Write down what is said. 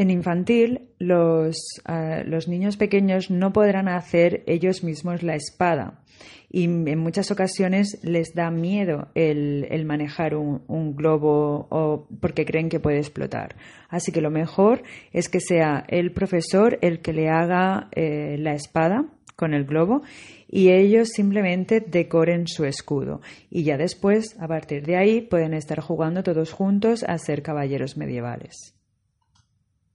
En infantil, los, uh, los niños pequeños no podrán hacer ellos mismos la espada y en muchas ocasiones les da miedo el, el manejar un, un, globo o porque creen que puede explotar. Así que lo mejor es que sea el profesor el que le haga eh, la espada con el globo y ellos simplemente decoren su escudo. Y ya después, a partir de ahí, pueden estar jugando todos juntos a ser caballeros medievales.